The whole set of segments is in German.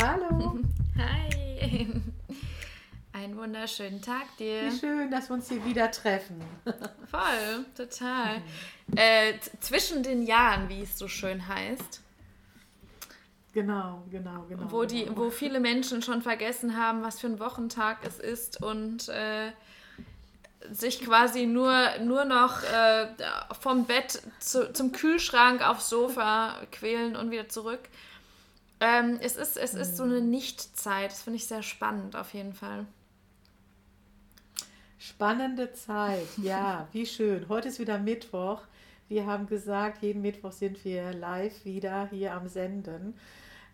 Hallo. Hi. Einen wunderschönen Tag dir. Wie schön, dass wir uns hier wieder treffen. Voll, total. Äh, zwischen den Jahren, wie es so schön heißt. Genau, genau, genau. Wo, die, wo viele Menschen schon vergessen haben, was für ein Wochentag es ist und äh, sich quasi nur, nur noch äh, vom Bett zu, zum Kühlschrank aufs Sofa quälen und wieder zurück. Ähm, es ist, es ist so eine. Nichtzeit. Das finde ich sehr spannend auf jeden Fall. Spannende Zeit, ja, wie schön. Heute ist wieder Mittwoch. Wir haben gesagt, jeden Mittwoch sind wir live wieder hier am Senden.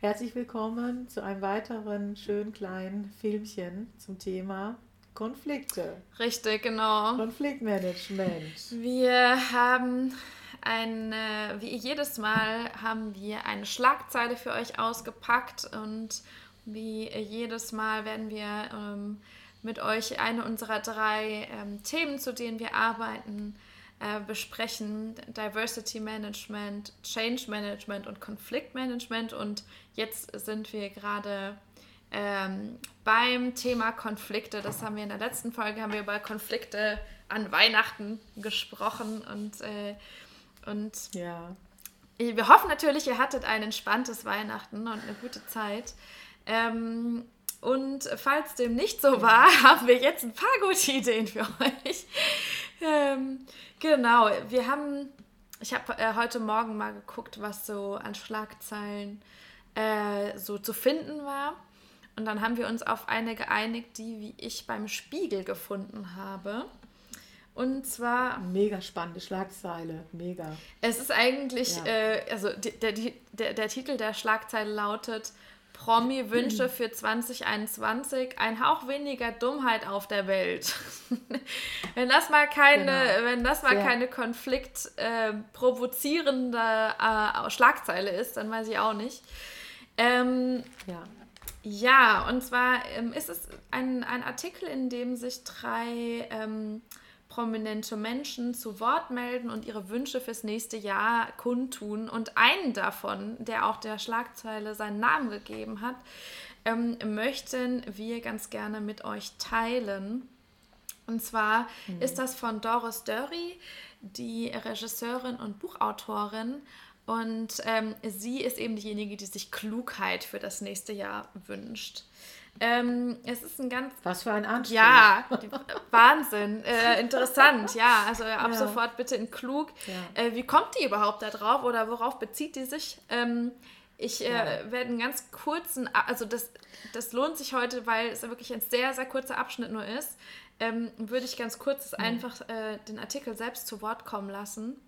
Herzlich willkommen zu einem weiteren schönen kleinen Filmchen zum Thema Konflikte, Richtig, genau. Konfliktmanagement. Wir haben ein, äh, wie jedes Mal, haben wir eine Schlagzeile für euch ausgepackt und wie jedes Mal werden wir ähm, mit euch eine unserer drei ähm, Themen, zu denen wir arbeiten, äh, besprechen. Diversity Management, Change Management und Konfliktmanagement. Und jetzt sind wir gerade ähm, beim Thema Konflikte. Das haben wir in der letzten Folge, haben wir über Konflikte an Weihnachten gesprochen und, äh, und Ja, wir hoffen natürlich, ihr hattet ein entspanntes Weihnachten und eine gute Zeit. Ähm, und falls dem nicht so war, haben wir jetzt ein paar gute Ideen für euch. Ähm, genau, wir haben, ich habe äh, heute Morgen mal geguckt, was so an Schlagzeilen äh, so zu finden war. Und dann haben wir uns auf eine geeinigt, die, wie ich beim Spiegel gefunden habe. Und zwar mega spannende Schlagzeile, mega. es ist eigentlich, Ja. äh, also die, der, die, der, der Titel der Schlagzeile lautet Promi-Wünsche für 2021, ein Hauch weniger Dummheit auf der Welt. wenn das mal keine, Genau. wenn das mal keine Konflikt äh, provozierende äh, Schlagzeile ist, dann weiß ich auch nicht. Ähm, Ja. Ja, und zwar ähm, ist es ein, ein Artikel, in dem sich drei ähm, prominente Menschen zu Wort melden und ihre Wünsche fürs nächste Jahr kundtun. Und einen davon, der auch der Schlagzeile seinen Namen gegeben hat, ähm, möchten wir ganz gerne mit euch teilen. Und zwar ist das von Doris Dörry, die Regisseurin und Buchautorin. Und ähm, sie ist eben diejenige, die sich Klugheit für das nächste Jahr wünscht. Ähm, es ist ein ganz Was für ein Anspruch. ja, die, Wahnsinn, äh, interessant, ja. Also ab Ja. sofort bitte in klug. Ja. Äh, wie kommt die überhaupt da drauf oder worauf bezieht die sich? Ähm, ich äh, Ja. werde einen ganz kurzen, also das, das lohnt sich heute, weil es wirklich ein sehr, sehr kurzer Abschnitt nur ist. Ähm, würde ich ganz kurz einfach äh, den Artikel selbst zu Wort kommen lassen.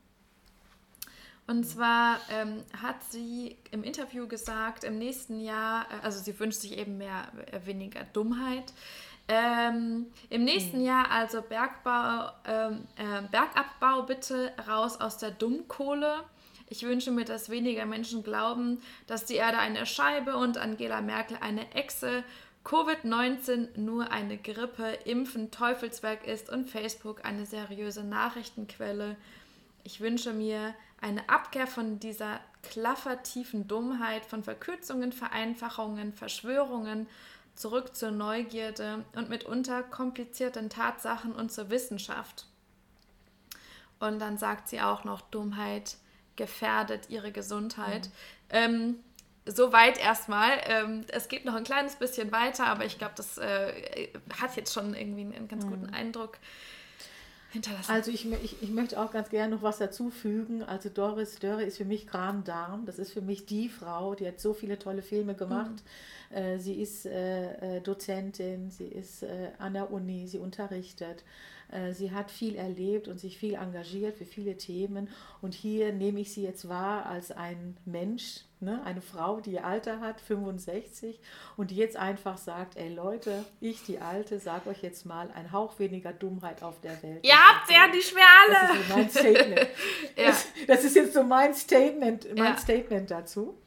Und zwar ähm, hat sie im Interview gesagt, im nächsten Jahr, äh, also sie wünscht sich eben mehr, äh, weniger Dummheit. Ähm, Im nächsten Jahr also Bergbau, ähm, äh, Bergabbau bitte raus aus der Dummkohle. Ich wünsche mir, dass weniger Menschen glauben, dass die Erde eine Scheibe und Angela Merkel eine Echse, Covid-19 nur eine Grippe, Impfen Teufelswerk ist und Facebook eine seriöse Nachrichtenquelle. Ich wünsche mir eine Abkehr von dieser klaffertiefen Dummheit, von Verkürzungen, Vereinfachungen, Verschwörungen, zurück zur Neugierde und mitunter komplizierten Tatsachen und zur Wissenschaft. Und dann sagt sie auch noch, Dummheit gefährdet ihre Gesundheit. Ähm, Soweit erstmal. Ähm, es geht noch ein kleines bisschen weiter, aber ich glaube, das äh, hat jetzt schon irgendwie einen ganz guten Eindruck hinterlassen. Also ich, ich, ich möchte auch ganz gerne noch was dazu fügen. Also Doris Dörre ist für mich Kram Darm. Das ist für mich die Frau, die hat so viele tolle Filme gemacht. Äh, sie ist äh, äh, Dozentin, sie ist äh, an der Uni, sie unterrichtet. Äh, sie hat viel erlebt und sich viel engagiert für viele Themen. Und hier nehme ich sie jetzt wahr als ein Mensch, ne? eine Frau, die ihr Alter hat, 65, und die jetzt einfach sagt, ey Leute, ich, die Alte, sage euch jetzt mal, ein Hauch weniger Dummheit auf der Welt. Ihr habt ja nicht mehr alle. Das ist so mein Statement. ja. das, das, ist jetzt so mein Statement, mein ja. Statement dazu.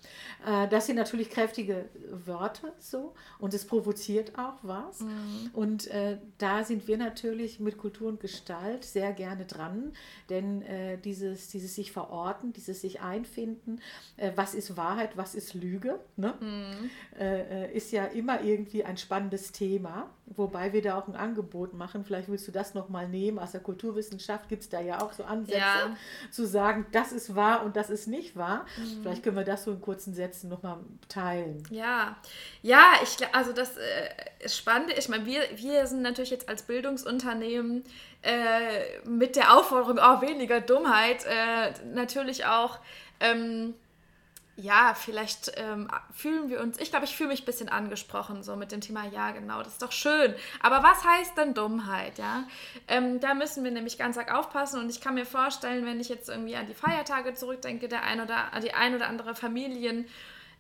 Äh, das sind natürlich kräftige Wörter so und es provoziert auch was. Mhm. Und äh, da sind wir natürlich mit Kultur und Gestalt sehr gerne dran, denn äh, dieses, dieses sich verorten, dieses sich einfinden, äh, was ist Wahrheit, was ist Lüge, ne? Mhm. Äh, äh, ist ja immer irgendwie ein spannendes Thema, wobei wir da auch ein Angebot machen. Vielleicht willst du das nochmal nehmen. Aus der Kulturwissenschaft gibt es da ja auch so Ansätze ja. zu sagen, das ist wahr und das ist nicht wahr. Mhm. Vielleicht können wir das so in kurzen Sätzen nochmal teilen. Ja, ja, ich also das äh, ist spannend. Ich meine, wir, wir sind natürlich jetzt als Bildungsunternehmen äh, mit der Aufforderung, auch oh, weniger Dummheit, äh, natürlich auch. Ähm, ja, vielleicht ähm, fühlen wir uns, ich glaube, ich fühle mich ein bisschen angesprochen, so mit dem Thema, ja, genau, das ist doch schön. Aber was heißt denn Dummheit, ja? Ähm, da müssen wir nämlich ganz arg aufpassen und ich kann mir vorstellen, wenn ich jetzt irgendwie an die Feiertage zurückdenke, der ein oder, die ein oder andere Familien,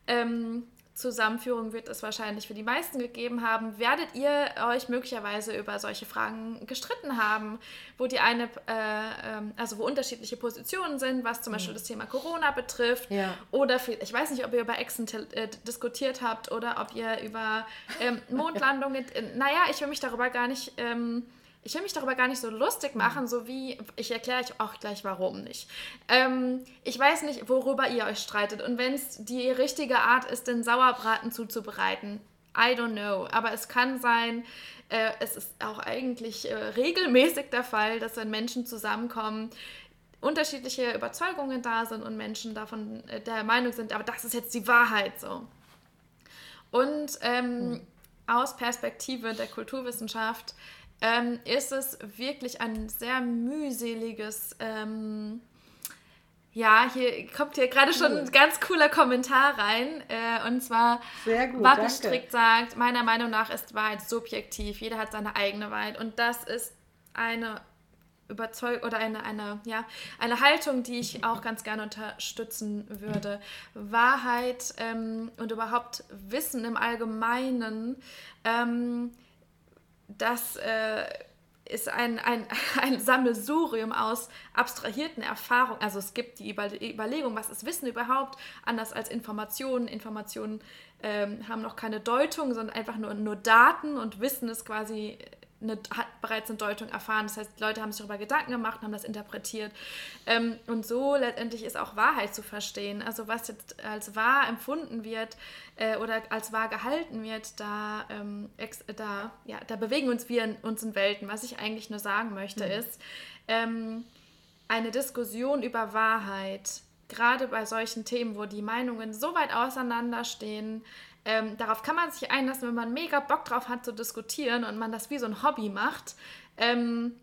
ähm, Zusammenführung wird es wahrscheinlich für die meisten gegeben haben, werdet ihr euch möglicherweise über solche Fragen gestritten haben, wo die eine, äh, ähm, also wo unterschiedliche Positionen sind, was zum Beispiel das Thema Corona betrifft. Ja. Oder viel, ich weiß nicht, ob ihr über Echsen äh, diskutiert habt oder ob ihr über ähm, Mondlandungen. Äh, naja, ich will mich darüber gar nicht. Ähm, ich will mich darüber gar nicht so lustig machen, so wie, ich erkläre euch auch gleich warum nicht. Ähm, ich weiß nicht, worüber ihr euch streitet und wenn es die richtige Art ist, den Sauerbraten zuzubereiten, I don't know. Aber es kann sein, äh, es ist auch eigentlich äh, regelmäßig der Fall, dass wenn Menschen zusammenkommen, unterschiedliche Überzeugungen da sind und Menschen davon äh, der Meinung sind, aber das ist jetzt die Wahrheit so. Und ähm, hm. aus Perspektive der Kulturwissenschaft ähm, ist es wirklich ein sehr mühseliges. Ähm, ja, hier kommt hier gerade schon ein ganz cooler Kommentar rein. Äh, und zwar, Wappenstrick sagt, meiner Meinung nach ist Wahrheit subjektiv. Jeder hat seine eigene Wahrheit. Und das ist eine Überzeugung oder eine, eine, ja, eine Haltung, die ich auch ganz gerne unterstützen würde. Wahrheit ähm, und überhaupt Wissen im Allgemeinen. Ähm, das äh, ist ein, ein, ein Sammelsurium aus abstrahierten Erfahrungen. Also es gibt die Überlegung, was ist Wissen überhaupt, anders als Informationen. Informationen ähm, haben noch keine Deutung, sondern einfach nur, nur Daten und Wissen ist quasi eine, hat bereits eine Deutung erfahren. Das heißt, Leute haben sich darüber Gedanken gemacht, haben das interpretiert. Ähm, und so letztendlich ist auch Wahrheit zu verstehen. Also was jetzt als wahr empfunden wird äh, oder als wahr gehalten wird, da, ähm, da, ja, da bewegen uns wir in, uns in Welten. Was ich eigentlich nur sagen möchte, mhm. ist, ähm, eine Diskussion über Wahrheit, gerade bei solchen Themen, wo die Meinungen so weit auseinanderstehen, ähm, darauf kann man sich einlassen, wenn man mega Bock drauf hat zu diskutieren und man das wie so ein Hobby macht. Ähm,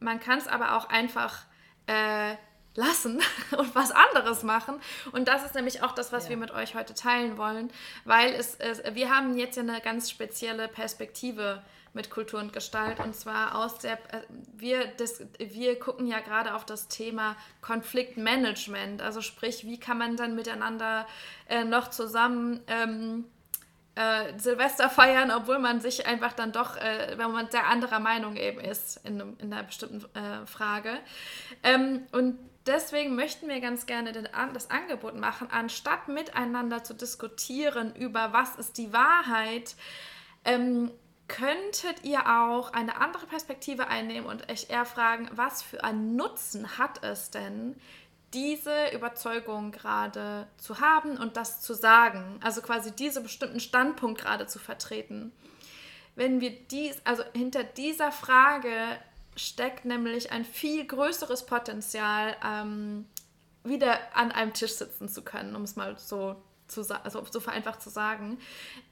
man kann es aber auch einfach äh, lassen und was anderes machen. Und das ist nämlich auch das, was ja. wir mit euch heute teilen wollen, weil es, es, wir haben jetzt ja eine ganz spezielle Perspektive mit Kultur und Gestalt. Und zwar aus der, äh, wir, das, wir gucken ja gerade auf das Thema Konfliktmanagement. Also sprich, wie kann man dann miteinander äh, noch zusammen ähm, äh, Silvester feiern, obwohl man sich einfach dann doch, äh, wenn man sehr anderer Meinung eben ist in, in einer bestimmten äh, Frage. Ähm, und deswegen möchten wir ganz gerne das Angebot machen, anstatt miteinander zu diskutieren über was ist die Wahrheit, ähm, könntet ihr auch eine andere Perspektive einnehmen und euch eher fragen, was für einen Nutzen hat es denn, diese Überzeugung gerade zu haben und das zu sagen, also quasi diesen bestimmten Standpunkt gerade zu vertreten. Wenn wir dies, also hinter dieser Frage steckt nämlich ein viel größeres Potenzial, ähm, wieder an einem Tisch sitzen zu können, um es mal so zu also so vereinfacht zu sagen.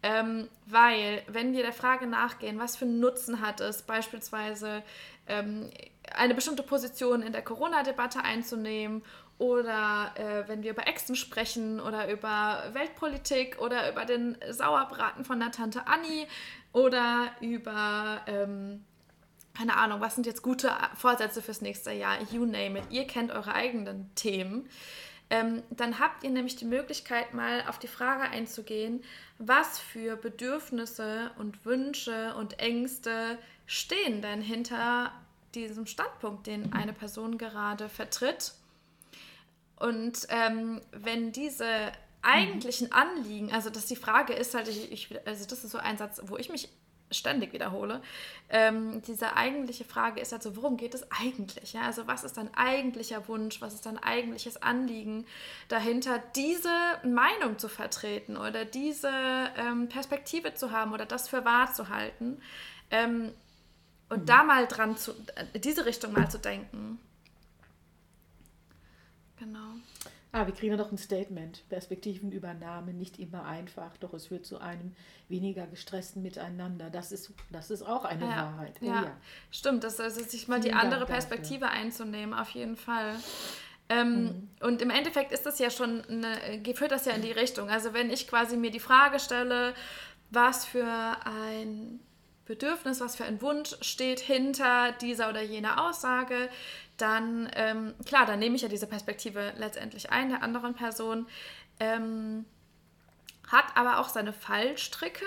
Ähm, weil, wenn wir der Frage nachgehen, was für einen Nutzen hat es, beispielsweise ähm, eine bestimmte Position in der Corona-Debatte einzunehmen oder äh, wenn wir über Exen sprechen oder über Weltpolitik oder über den Sauerbraten von der Tante Annie oder über, ähm, keine Ahnung, was sind jetzt gute Vorsätze fürs nächste Jahr, you name it, ihr kennt eure eigenen Themen, ähm, dann habt ihr nämlich die Möglichkeit, mal auf die Frage einzugehen, was für Bedürfnisse und Wünsche und Ängste stehen denn hinter diesem Standpunkt, den eine Person gerade vertritt. Und ähm, wenn diese eigentlichen Anliegen, also dass die Frage ist halt, ich, ich, also das ist so ein Satz, wo ich mich ständig wiederhole, ähm, diese eigentliche Frage ist halt so, worum geht es eigentlich? Ja? Also was ist dein eigentlicher Wunsch, was ist dein eigentliches Anliegen dahinter, diese Meinung zu vertreten oder diese ähm, Perspektive zu haben oder das für wahr zu halten? Ähm, und mhm. da mal dran zu, äh, diese Richtung mal zu denken. Genau. Ah, wir kriegen ja noch ein Statement. Perspektivenübernahme nicht immer einfach, doch es führt zu einem weniger gestressten Miteinander. Das ist, das ist auch eine ja, Wahrheit. Ja. ja. stimmt. Das ist sich mal Vielen die andere Dank Perspektive dafür. einzunehmen, auf jeden Fall. Ähm, mhm. Und im Endeffekt ist das ja schon, eine, führt das ja in die Richtung. Also wenn ich quasi mir die Frage stelle, was für ein Bedürfnis, was für ein Wunsch steht hinter dieser oder jener Aussage, dann, ähm, klar, dann nehme ich ja diese Perspektive letztendlich ein der anderen Person, ähm, hat aber auch seine Fallstricke.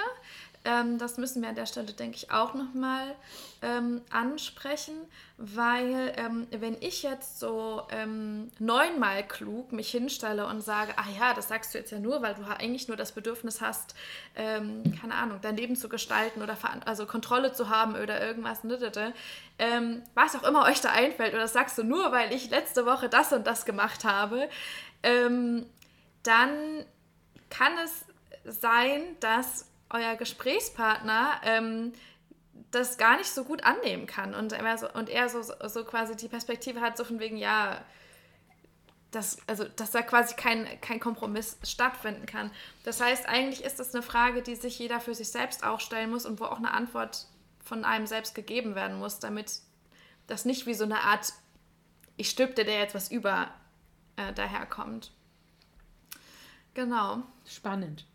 Ähm, das müssen wir an der Stelle, denke ich, auch nochmal ähm, ansprechen, weil ähm, wenn ich jetzt so ähm, neunmal klug mich hinstelle und sage, ah ja, das sagst du jetzt ja nur, weil du eigentlich nur das Bedürfnis hast, ähm, keine Ahnung, dein Leben zu gestalten oder also Kontrolle zu haben oder irgendwas, ne, ähm, was auch immer euch da einfällt, oder das sagst du nur, weil ich letzte Woche das und das gemacht habe, ähm, dann kann es sein, dass euer Gesprächspartner ähm, das gar nicht so gut annehmen kann und er so, und er so, so quasi die Perspektive hat, so von wegen, ja, dass, also, dass da quasi kein, kein Kompromiss stattfinden kann. Das heißt, eigentlich ist das eine Frage, die sich jeder für sich selbst auch stellen muss und wo auch eine Antwort von einem selbst gegeben werden muss, damit das nicht wie so eine Art, ich stülpte dir jetzt was über, äh, daherkommt. Genau. Spannend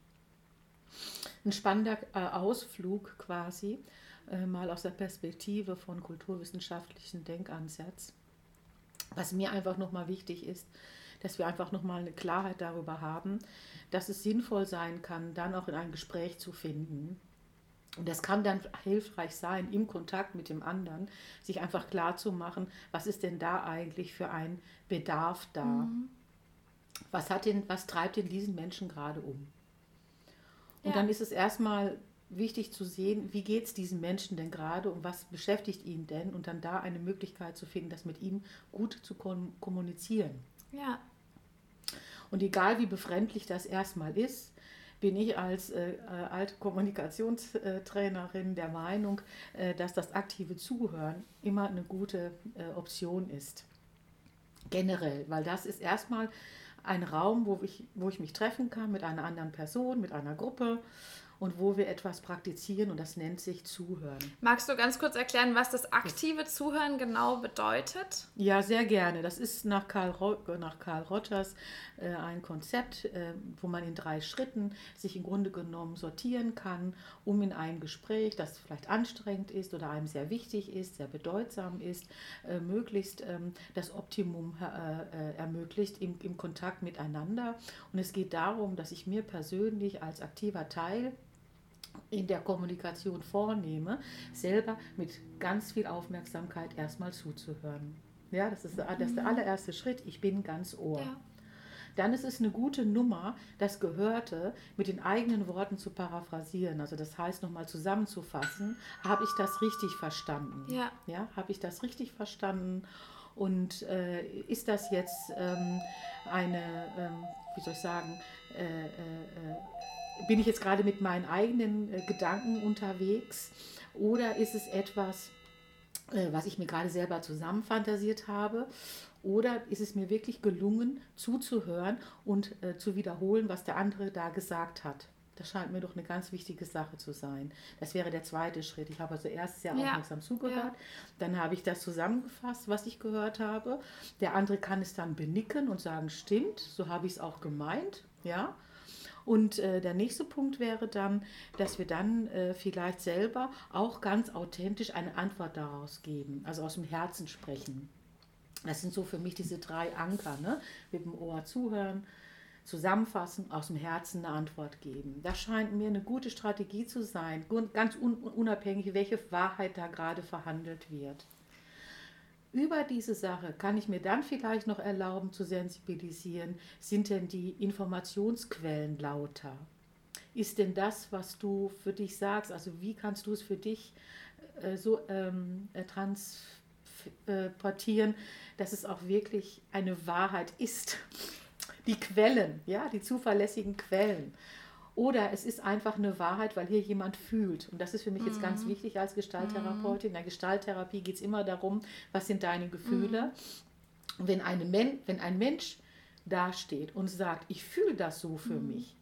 ein spannender äh, Ausflug quasi, äh, mal aus der Perspektive von kulturwissenschaftlichen Denkansatz. Was mir einfach nochmal wichtig ist, dass wir einfach nochmal eine Klarheit darüber haben, dass es sinnvoll sein kann, dann auch in ein Gespräch zu finden. Und das kann dann hilfreich sein, im Kontakt mit dem anderen, sich einfach klar zu machen, was ist denn da eigentlich für ein Bedarf da? Mhm. Was, hat denn, was treibt denn diesen Menschen gerade um? Und ja. dann ist es erstmal wichtig zu sehen, wie geht es diesem Menschen denn gerade und was beschäftigt ihn denn und dann da eine Möglichkeit zu finden, das mit ihm gut zu kommunizieren. Ja. Und egal wie befremdlich das erstmal ist, bin ich als äh, äh alte Kommunikationstrainerin der Meinung, äh, dass das aktive Zuhören immer eine gute äh, Option ist. Generell, weil das ist erstmal ein Raum, wo ich, wo ich mich treffen kann mit einer anderen Person, mit einer Gruppe und wo wir etwas praktizieren und das nennt sich Zuhören. Magst du ganz kurz erklären, was das aktive Zuhören genau bedeutet? Ja, sehr gerne. Das ist nach Karl, nach Karl Rogers äh, ein Konzept, äh, wo man in drei Schritten sich im Grunde genommen sortieren kann, um in ein Gespräch, das vielleicht anstrengend ist oder einem sehr wichtig ist, sehr bedeutsam ist, äh, möglichst ähm, das Optimum äh, äh, ermöglicht im, im Kontakt miteinander. Und es geht darum, dass ich mir persönlich als aktiver Teil in der Kommunikation vornehme, selber mit ganz viel Aufmerksamkeit erstmal zuzuhören. Ja, das ist, das ist der mhm. allererste Schritt. Ich bin ganz Ohr. Ja. Dann ist es eine gute Nummer, das Gehörte mit den eigenen Worten zu paraphrasieren. Also das heißt nochmal zusammenzufassen, habe ich das richtig verstanden? Ja. Ja, habe ich das richtig verstanden? Und äh, ist das jetzt ähm, eine, ähm, wie soll ich sagen, äh, äh, äh bin ich jetzt gerade mit meinen eigenen äh, Gedanken unterwegs oder ist es etwas, äh, was ich mir gerade selber zusammenfantasiert habe? Oder ist es mir wirklich gelungen, zuzuhören und äh, zu wiederholen, was der andere da gesagt hat? Das scheint mir doch eine ganz wichtige Sache zu sein. Das wäre der zweite Schritt. Ich habe also erst sehr Ja. aufmerksam zugehört, Ja. dann habe ich das zusammengefasst, was ich gehört habe. Der andere kann es dann benicken und sagen, stimmt, so habe ich es auch gemeint, ja. Und äh, der nächste Punkt wäre dann, dass wir dann äh, vielleicht selber auch ganz authentisch eine Antwort daraus geben, also aus dem Herzen sprechen. Das sind so für mich diese drei Anker, ne? mit dem Ohr zuhören, zusammenfassen, aus dem Herzen eine Antwort geben. Das scheint mir eine gute Strategie zu sein, ganz un unabhängig, welche Wahrheit da gerade verhandelt wird. Über diese Sache kann ich mir dann vielleicht noch erlauben zu sensibilisieren, sind denn die Informationsquellen lauter? Ist denn das, was du für dich sagst, also wie kannst du es für dich äh, so ähm, äh, transportieren, dass es auch wirklich eine Wahrheit ist? Die Quellen, ja, die zuverlässigen Quellen. Oder es ist einfach eine Wahrheit, weil hier jemand fühlt. Und das ist für mich jetzt ganz wichtig als Gestalttherapeutin. In der Gestalttherapie geht es immer darum, was sind deine Gefühle. Und wenn, eine Men wenn ein Mensch dasteht und sagt, ich fühle das so für mich,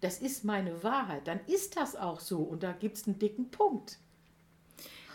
das ist meine Wahrheit, dann ist das auch so. Und da gibt es einen dicken Punkt.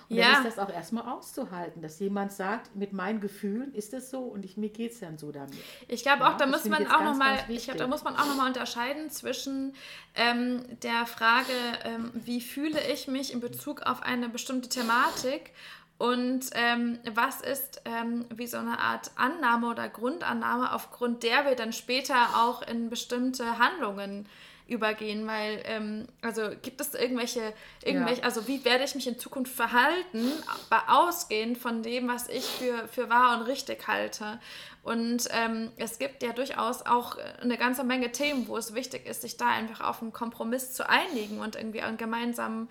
Und Ja. dann ist das auch erstmal auszuhalten, dass jemand sagt, mit meinen Gefühlen ist es so und ich, mir geht es dann so damit. Ich glaube Ja, auch, da das muss man auch nochmal, ich glaube, da muss man auch noch mal unterscheiden zwischen ähm, der Frage, ähm, wie fühle ich mich in Bezug auf eine bestimmte Thematik und ähm, was ist ähm, wie so eine Art Annahme oder Grundannahme, aufgrund der wir dann später auch in bestimmte Handlungen übergehen, weil ähm, also gibt es irgendwelche, irgendwelche, Ja. also wie werde ich mich in Zukunft verhalten, aber ausgehend von dem, was ich für, für wahr und richtig halte. Und ähm, es gibt ja durchaus auch eine ganze Menge Themen, wo es wichtig ist, sich da einfach auf einen Kompromiss zu einigen und irgendwie einen gemeinsamen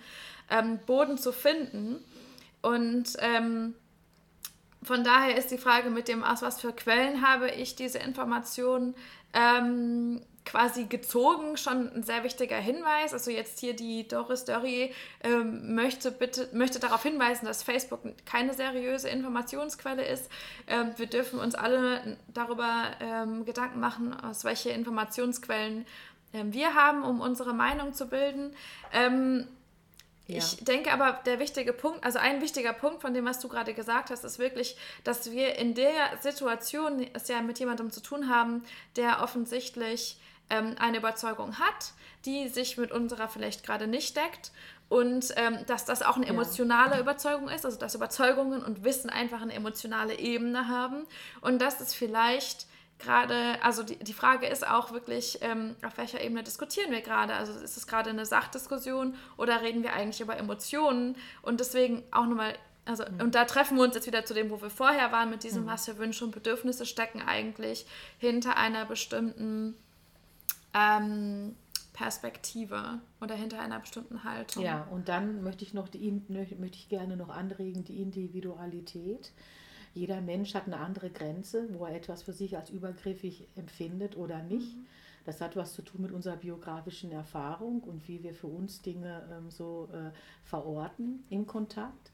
ähm, Boden zu finden. Und ähm, von daher ist die Frage mit dem, aus was für Quellen habe ich diese Informationen ähm, quasi gezogen, schon ein sehr wichtiger Hinweis. Also jetzt hier die Doris Dörrier ähm, möchte bitte möchte darauf hinweisen, dass Facebook keine seriöse Informationsquelle ist. Ähm, wir dürfen uns alle darüber ähm, Gedanken machen, aus welche Informationsquellen ähm, wir haben, um unsere Meinung zu bilden. Ähm, Ja. ich denke aber, der wichtige Punkt, also ein wichtiger Punkt von dem, was du gerade gesagt hast, ist wirklich, dass wir in der Situation es ja mit jemandem zu tun haben, der offensichtlich ähm, eine Überzeugung hat, die sich mit unserer vielleicht gerade nicht deckt. Und ähm, dass das auch eine Ja. emotionale Überzeugung ist, also dass Überzeugungen und Wissen einfach eine emotionale Ebene haben. Und dass es vielleicht gerade, also die, die Frage ist auch wirklich, ähm, auf welcher Ebene diskutieren wir gerade? Also ist es gerade eine Sachdiskussion oder reden wir eigentlich über Emotionen? Und deswegen auch nochmal, also, und da treffen wir uns jetzt wieder zu dem, wo wir vorher waren, mit diesem, was für Wünsche und Bedürfnisse stecken eigentlich hinter einer bestimmten ähm, Perspektive oder hinter einer bestimmten Haltung. Ja, und dann möchte ich noch die, möchte ich gerne noch anregen, die Individualität. Jeder Mensch hat eine andere Grenze, wo er etwas für sich als übergriffig empfindet oder nicht. Das hat was zu tun mit unserer biografischen Erfahrung und wie wir für uns Dinge ähm, so äh, verorten im Kontakt.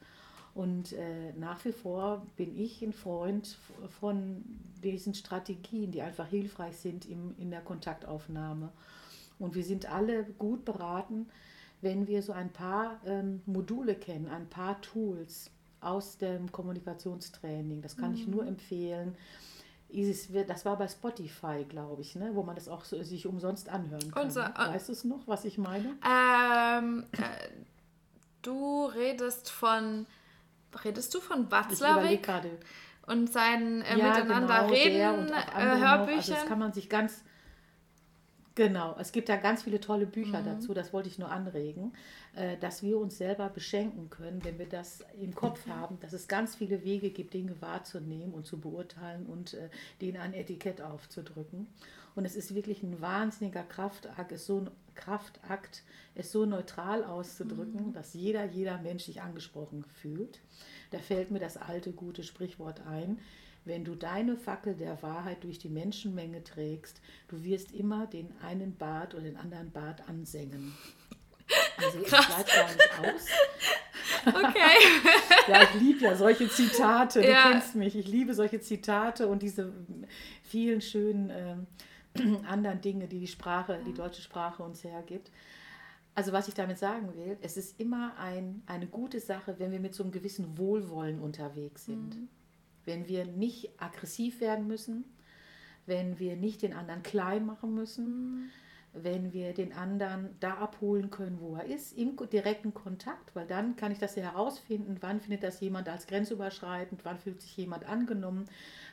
Und äh, nach wie vor bin ich ein Freund von diesen Strategien, die einfach hilfreich sind im, in der Kontaktaufnahme. Und wir sind alle gut beraten, wenn wir so ein paar ähm, Module kennen, ein paar Tools aus dem Kommunikationstraining. Das kann ich nur empfehlen. Isis, das war bei Spotify, glaube ich, ne? wo man das auch so, sich umsonst anhören kann. Unser- ne? weißt du es noch, was ich meine? Ähm, äh, du redest von, redest du von Watzlawick und seinen äh, Ja, Miteinander genau, reden und auch äh? Also das kann man sich ganz genau. Es gibt da ganz viele tolle Bücher Mhm. dazu. Das wollte ich nur anregen, äh, dass wir uns selber beschenken können, wenn wir das im Kopf haben, dass es ganz viele Wege gibt, Dinge wahrzunehmen und zu beurteilen und äh, denen ein Etikett aufzudrücken. Und es ist wirklich ein wahnsinniger Kraftakt, es so Kraftakt, es so neutral auszudrücken, Mhm. dass jeder, jeder Mensch sich angesprochen fühlt. Da fällt mir das alte gute Sprichwort ein. Wenn du deine Fackel der Wahrheit durch die Menschenmenge trägst, du wirst immer den einen Bart oder den anderen Bart ansengen. Also ich Krass. bleibe gar nicht aus. Okay. Ja, ich liebe ja solche Zitate. Du Ja. kennst mich. Ich liebe solche Zitate und diese vielen schönen ähm, anderen Dinge, die die Sprache, die deutsche Sprache uns hergibt. also was ich damit sagen will, es ist immer ein, eine gute Sache, wenn wir mit so einem gewissen Wohlwollen unterwegs sind. Mhm. Wenn wir nicht aggressiv werden müssen, wenn wir nicht den anderen klein machen müssen, mhm. wenn wir den anderen da abholen können, wo er ist, im direkten Kontakt, weil dann kann ich das ja herausfinden, wann findet das jemand als grenzüberschreitend, wann fühlt sich jemand angenommen,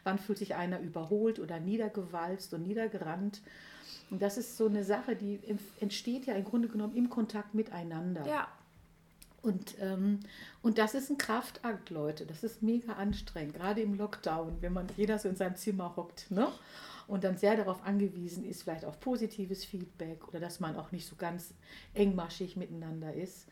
wann fühlt sich einer überholt oder niedergewalzt und niedergerannt. Und das ist so eine Sache, die entsteht ja im Grunde genommen im Kontakt miteinander. Ja. Und, ähm, und das ist ein Kraftakt, Leute. Das ist mega anstrengend, gerade im Lockdown, wenn man jeder so in seinem Zimmer hockt. Ne? Und dann sehr darauf angewiesen ist, vielleicht auf positives Feedback oder dass man auch nicht so ganz engmaschig miteinander ist.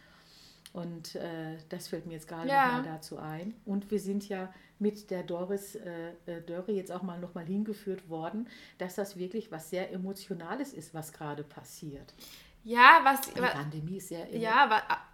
Und äh, das fällt mir jetzt gerade ja. nochmal dazu ein. Und wir sind ja mit der Doris äh, äh Dörre jetzt auch mal nochmal hingeführt worden, dass das wirklich was sehr Emotionales ist, was gerade passiert. Ja, was. Die Pandemie ist sehr, ja,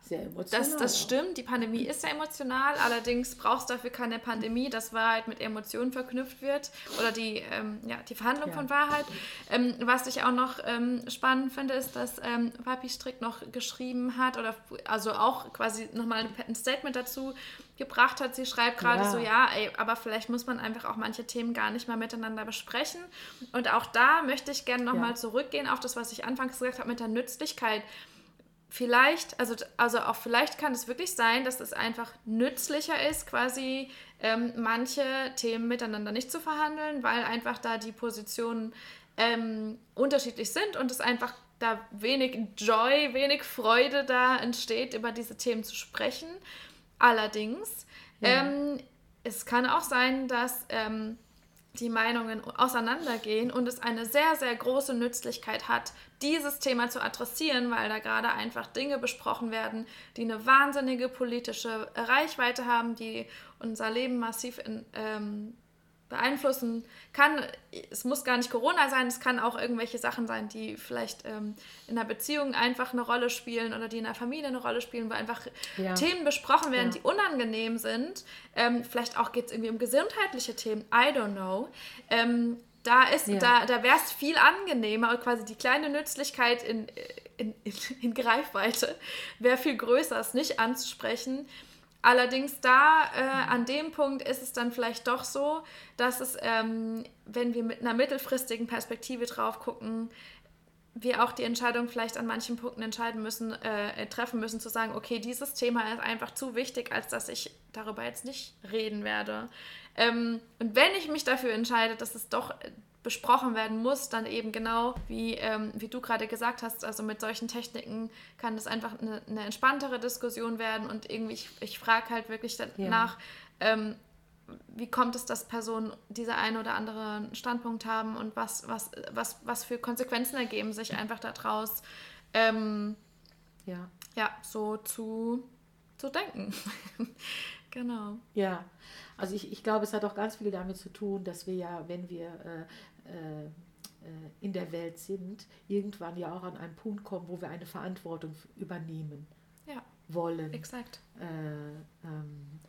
sehr emotional. Das, das stimmt, die Pandemie ist sehr emotional, allerdings brauchst du dafür keine Pandemie, dass Wahrheit mit Emotionen verknüpft wird oder die, ähm, ja, die Verhandlung ja. von Wahrheit. Ähm, was ich auch noch ähm, spannend finde, ist, dass ähm, Papi Strick noch geschrieben hat oder also auch quasi nochmal ein Statement dazu gebracht hat. Sie schreibt gerade ja. so, ja, ey, aber vielleicht muss man einfach auch manche Themen gar nicht mehr miteinander besprechen. Und auch da möchte ich gerne nochmal ja. zurückgehen auf das, was ich anfangs gesagt habe mit der Nützlichkeit. Vielleicht, also, also auch vielleicht kann es wirklich sein, dass es einfach nützlicher ist, quasi ähm, manche Themen miteinander nicht zu verhandeln, weil einfach da die Positionen ähm, unterschiedlich sind und es einfach da wenig Joy, wenig Freude da entsteht, über diese Themen zu sprechen. Allerdings, ja. ähm, es kann auch sein, dass ähm, die Meinungen auseinandergehen und es eine sehr, sehr große Nützlichkeit hat, dieses Thema zu adressieren, weil da gerade einfach Dinge besprochen werden, die eine wahnsinnige politische Reichweite haben, die unser Leben massiv in, ähm, beeinflussen kann. Es muss gar nicht Corona sein, es kann auch irgendwelche Sachen sein, die vielleicht ähm, in einer Beziehung einfach eine Rolle spielen oder die in der Familie eine Rolle spielen, wo einfach ja. Themen besprochen werden, ja. die unangenehm sind. Ähm, vielleicht auch geht es irgendwie um gesundheitliche Themen, I don't know. Ähm, da ja. da, da wäre es viel angenehmer, quasi die kleine Nützlichkeit in, in, in, in Greifweite wäre viel größer, es nicht anzusprechen Allerdings da äh, an dem Punkt ist es dann vielleicht doch so, dass es, ähm, wenn wir mit einer mittelfristigen Perspektive drauf gucken, wir auch die Entscheidung vielleicht an manchen Punkten entscheiden müssen, äh, treffen müssen, zu sagen, okay, dieses Thema ist einfach zu wichtig, als dass ich darüber jetzt nicht reden werde. Ähm, und wenn ich mich dafür entscheide, dass es doch besprochen werden muss, dann eben genau, wie, ähm, wie du gerade gesagt hast, also mit solchen Techniken kann das einfach eine, eine entspanntere Diskussion werden und irgendwie, ich, ich frage halt wirklich danach, ja. ähm, wie kommt es, dass Personen diese einen oder anderen Standpunkt haben und was, was, was, was für Konsequenzen ergeben sich einfach daraus, ähm, ja. ja, so zu, zu denken. genau. Ja, also ich, ich glaube, es hat auch ganz viel damit zu tun, dass wir ja, wenn wir äh, äh, äh, in der Welt sind, irgendwann ja auch an einen Punkt kommen, wo wir eine Verantwortung übernehmen ja, wollen. Exakt. Äh, ähm,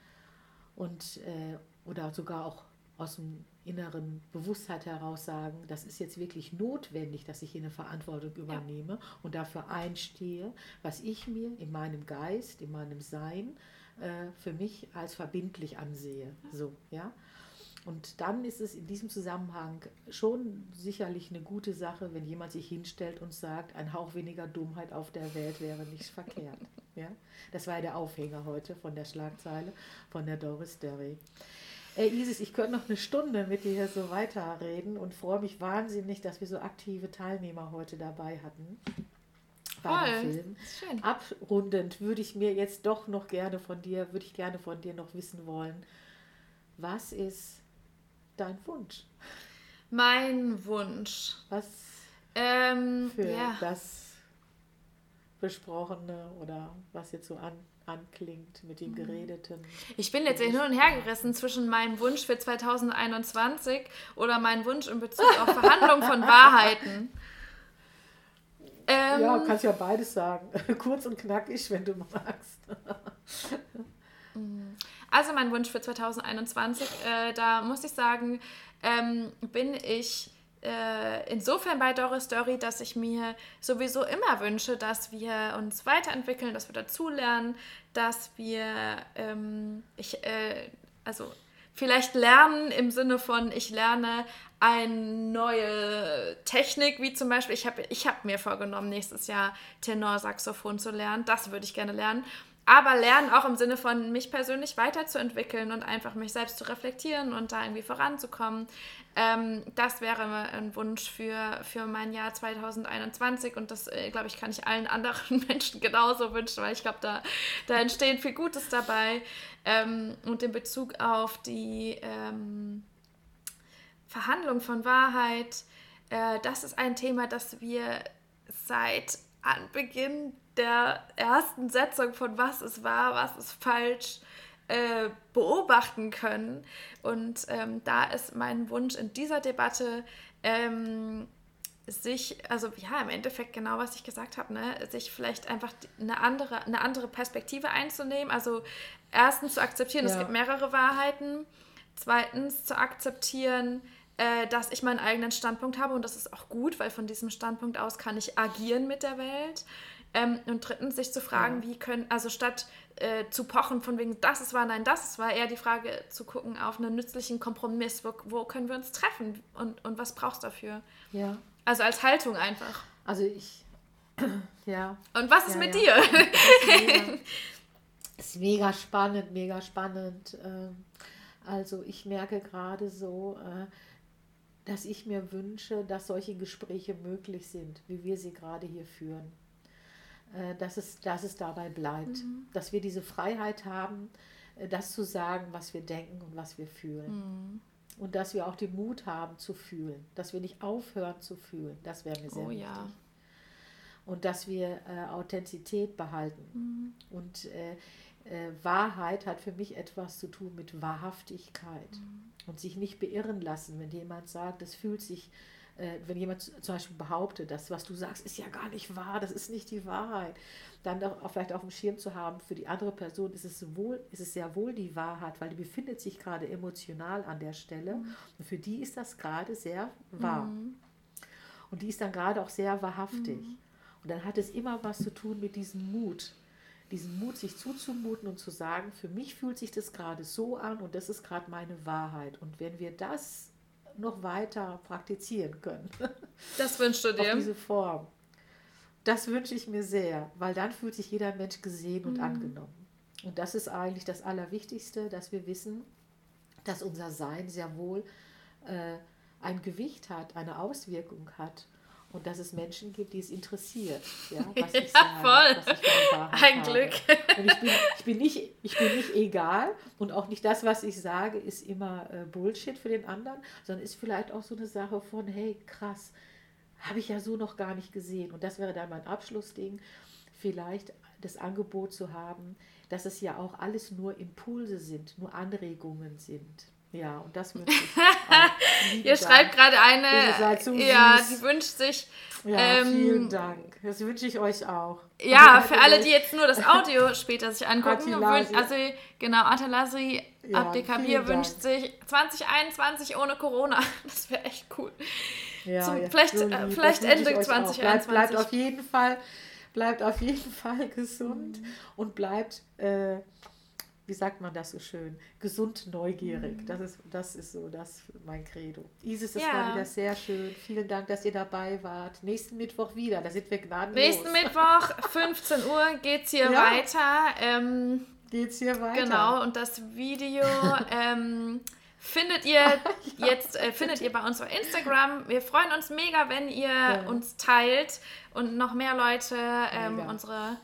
und, äh, oder sogar auch aus dem inneren Bewusstheit heraus sagen, das ist jetzt wirklich notwendig, dass ich hier eine Verantwortung übernehme ja. und dafür einstehe, was ich mir in meinem Geist, in meinem Sein äh, für mich als verbindlich ansehe. So, ja. Und dann ist es in diesem Zusammenhang schon sicherlich eine gute Sache, wenn jemand sich hinstellt und sagt, ein Hauch weniger Dummheit auf der Welt wäre nicht verkehrt. Ja? Das war ja der Aufhänger heute von der Schlagzeile von der Doris Derry. Ey, Isis, ich könnte noch eine Stunde mit dir hier so weiterreden und freue mich wahnsinnig, dass wir so aktive Teilnehmer heute dabei hatten. Film. Schön. Abrundend würde ich mir jetzt doch noch gerne von dir, würde ich gerne von dir noch wissen wollen, was ist dein Wunsch? Mein Wunsch. Was ähm, für ja. das Besprochene oder was jetzt so an, anklingt mit dem mhm. Geredeten. Ich bin jetzt hin und her gerissen zwischen meinem Wunsch für 2021 oder meinem Wunsch in Bezug auf Verhandlung von Wahrheiten. Ähm, ja, kannst ja beides sagen. Kurz und knackig, wenn du magst. Also mein Wunsch für 2021, äh, da muss ich sagen, ähm, bin ich äh, insofern bei Doris Story, dass ich mir sowieso immer wünsche, dass wir uns weiterentwickeln, dass wir dazulernen, dass wir, ähm, ich, äh, also vielleicht lernen im Sinne von, ich lerne eine neue Technik, wie zum Beispiel, ich habe ich hab mir vorgenommen, nächstes Jahr Tenorsaxophon zu lernen. Das würde ich gerne lernen aber lernen auch im Sinne von mich persönlich weiterzuentwickeln und einfach mich selbst zu reflektieren und da irgendwie voranzukommen. Ähm, das wäre ein Wunsch für, für mein Jahr 2021 und das, äh, glaube ich, kann ich allen anderen Menschen genauso wünschen, weil ich glaube, da, da entsteht viel Gutes dabei. Ähm, und in Bezug auf die ähm, Verhandlung von Wahrheit, äh, das ist ein Thema, das wir seit Anbeginn der ersten Setzung von was ist wahr, was ist falsch äh, beobachten können. Und ähm, da ist mein Wunsch in dieser Debatte, ähm, sich, also ja, im Endeffekt genau, was ich gesagt habe, ne, sich vielleicht einfach eine andere, eine andere Perspektive einzunehmen. Also erstens zu akzeptieren, ja. es gibt mehrere Wahrheiten. Zweitens zu akzeptieren, äh, dass ich meinen eigenen Standpunkt habe und das ist auch gut, weil von diesem Standpunkt aus kann ich agieren mit der Welt. Ähm, und drittens, sich zu fragen, ja. wie können, also statt äh, zu pochen von wegen, das ist wahr, nein, das ist wahr, eher die Frage zu gucken auf einen nützlichen Kompromiss, wo, wo können wir uns treffen und, und was brauchst du dafür? Ja. Also als Haltung einfach. Also ich, ja. Und was ist ja, mit ja. dir? Ist, mega, ist mega spannend, mega spannend. Ähm, also ich merke gerade so, äh, dass ich mir wünsche, dass solche Gespräche möglich sind, wie wir sie gerade hier führen. Äh, dass es, dass es dabei bleibt. Mhm. Dass wir diese Freiheit haben, äh, das zu sagen, was wir denken und was wir fühlen. Mhm. Und dass wir auch den Mut haben zu fühlen. Dass wir nicht aufhören zu fühlen. Das wäre mir sehr oh, wichtig. Ja. Und dass wir äh, Authentizität behalten. Mhm. Und äh, äh, Wahrheit hat für mich etwas zu tun mit Wahrhaftigkeit. Mhm. Und sich nicht beirren lassen, wenn jemand sagt, es fühlt sich äh, wenn jemand zum Beispiel behauptet, das, was du sagst, ist ja gar nicht wahr, das ist nicht die Wahrheit, dann auch vielleicht auf dem Schirm zu haben, für die andere Person ist es, wohl, ist es sehr wohl die Wahrheit, weil die befindet sich gerade emotional an der Stelle mhm. und für die ist das gerade sehr wahr. Mhm. Und die ist dann gerade auch sehr wahrhaftig. Mhm. Und dann hat es immer was zu tun mit diesem Mut, diesen Mut, sich zuzumuten und zu sagen, für mich fühlt sich das gerade so an und das ist gerade meine Wahrheit. Und wenn wir das noch weiter praktizieren können. Das wünschst du dir? Auf diese Form. Das wünsche ich mir sehr, weil dann fühlt sich jeder Mensch gesehen und mhm. angenommen. Und das ist eigentlich das Allerwichtigste, dass wir wissen, dass unser Sein sehr wohl äh, ein Gewicht hat, eine Auswirkung hat und dass es Menschen gibt, die es interessiert, ja, was ich ja, sage, voll. Was ich Ein habe. Glück. Und ich bin, ich, bin nicht, ich bin nicht egal und auch nicht das, was ich sage, ist immer äh, Bullshit für den anderen, sondern ist vielleicht auch so eine Sache von, hey, krass, habe ich ja so noch gar nicht gesehen. Und das wäre dann mein Abschlussding, vielleicht das Angebot zu haben, dass es ja auch alles nur Impulse sind, nur Anregungen sind. Ja, und das wünsche ich. Ihr schreibt gerade eine. So ja, süß. die wünscht sich. Ja, ähm, vielen Dank. Das wünsche ich euch auch. Ja, für alle, die jetzt nur das Audio später sich angucken. Wünsch, also genau, Atalasi ja, Abdekabir wünscht sich 2021 ohne Corona. Das wäre echt cool. Ja, Zum, ja, vielleicht äh, vielleicht Ende 2021. Bleibt, bleibt, auf jeden Fall, bleibt auf jeden Fall gesund mhm. und bleibt. Äh, wie sagt man das so schön, gesund neugierig. Mhm. Das, ist, das ist so das mein Credo. Isis, das ja. war wieder sehr schön. Vielen Dank, dass ihr dabei wart. Nächsten Mittwoch wieder, da sind wir gnadenlos. Nächsten Mittwoch, 15 Uhr, geht es hier ja. weiter. Ähm, geht's hier weiter. Genau, und das Video ähm, findet ihr jetzt äh, findet ihr bei uns auf Instagram. Wir freuen uns mega, wenn ihr ja. uns teilt und noch mehr Leute ähm, unsere,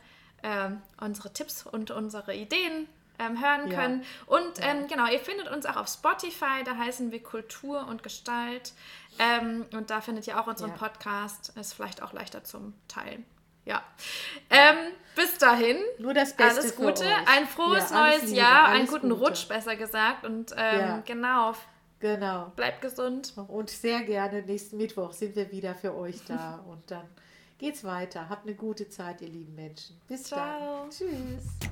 äh, unsere Tipps und unsere Ideen ähm, hören ja. können. Und ja. ähm, genau, ihr findet uns auch auf Spotify, da heißen wir Kultur und Gestalt. Ähm, und da findet ihr auch unseren ja. Podcast. Ist vielleicht auch leichter zum Teilen. Ja. Ähm, bis dahin. Nur das Beste. Alles Gute. Ein frohes neues Liebe, Jahr. Einen guten Gute. Rutsch, besser gesagt. Und ähm, genau. Genau. Bleibt gesund. Und sehr gerne nächsten Mittwoch sind wir wieder für euch da. Und dann geht's weiter. Habt eine gute Zeit, ihr lieben Menschen. Bis Ciao. dann. Tschüss.